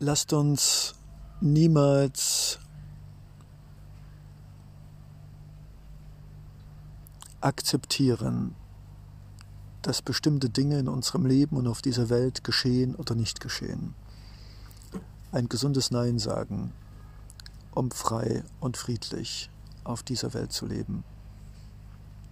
lasst uns niemals akzeptieren, dass bestimmte Dinge in unserem Leben und auf dieser Welt geschehen oder nicht geschehen. Ein gesundes Nein sagen, um frei und friedlich auf dieser Welt zu leben.